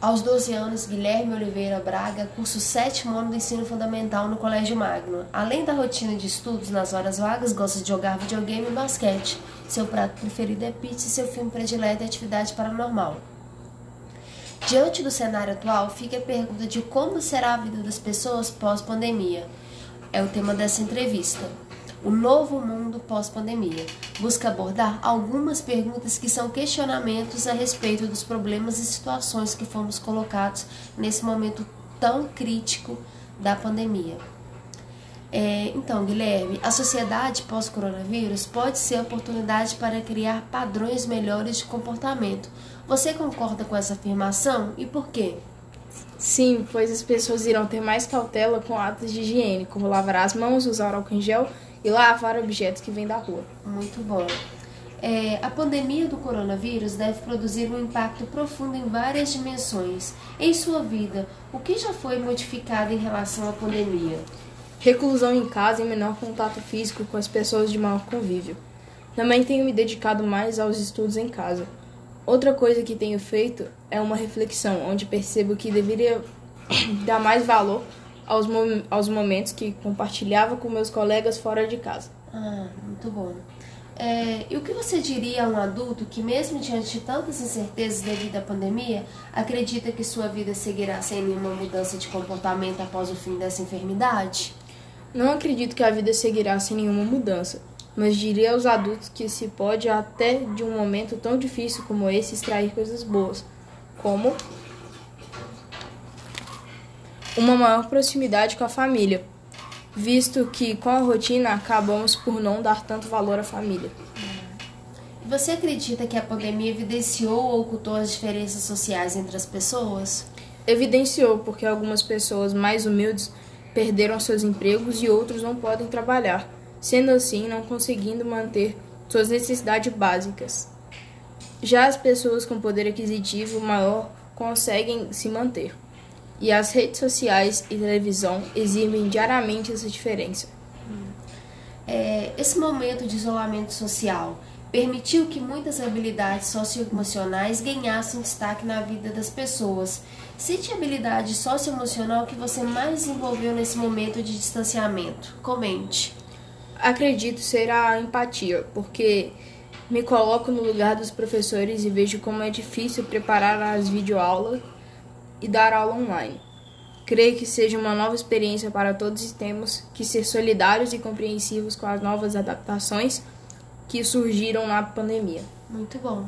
Aos 12 anos, Guilherme Oliveira Braga cursa o sétimo ano do ensino fundamental no Colégio Magno. Além da rotina de estudos nas horas vagas, gosta de jogar videogame e basquete. Seu prato preferido é pizza e seu filme predileto é atividade paranormal. Diante do cenário atual, fica a pergunta de como será a vida das pessoas pós-pandemia. É o tema dessa entrevista. O novo mundo pós-pandemia busca abordar algumas perguntas que são questionamentos a respeito dos problemas e situações que fomos colocados nesse momento tão crítico da pandemia. É, então, Guilherme, a sociedade pós-coronavírus pode ser oportunidade para criar padrões melhores de comportamento. Você concorda com essa afirmação e por quê? Sim, pois as pessoas irão ter mais cautela com atos de higiene, como lavar as mãos, usar álcool em gel e lavar objetos que vêm da rua. Muito bom. É, a pandemia do coronavírus deve produzir um impacto profundo em várias dimensões. Em sua vida, o que já foi modificado em relação à pandemia? Reclusão em casa e menor contato físico com as pessoas de maior convívio. Também tenho me dedicado mais aos estudos em casa. Outra coisa que tenho feito é uma reflexão, onde percebo que deveria dar mais valor aos, mom aos momentos que compartilhava com meus colegas fora de casa. Ah, muito bom. É, e o que você diria a um adulto que, mesmo diante de tantas incertezas devido à pandemia, acredita que sua vida seguirá sem nenhuma mudança de comportamento após o fim dessa enfermidade? Não acredito que a vida seguirá sem nenhuma mudança, mas diria aos adultos que se pode, até de um momento tão difícil como esse, extrair coisas boas, como uma maior proximidade com a família, visto que com a rotina acabamos por não dar tanto valor à família. Você acredita que a pandemia evidenciou ou ocultou as diferenças sociais entre as pessoas? Evidenciou, porque algumas pessoas mais humildes perderam seus empregos e outros não podem trabalhar, sendo assim não conseguindo manter suas necessidades básicas. Já as pessoas com poder aquisitivo maior conseguem se manter e as redes sociais e televisão exibem diariamente essa diferença. É, esse momento de isolamento social permitiu que muitas habilidades socioemocionais ganhassem destaque na vida das pessoas. Cite a habilidade socioemocional que você mais desenvolveu nesse momento de distanciamento. Comente. Acredito ser a empatia, porque me coloco no lugar dos professores e vejo como é difícil preparar as videoaulas e dar aula online. Creio que seja uma nova experiência para todos e temos que ser solidários e compreensivos com as novas adaptações que surgiram na pandemia. Muito bom.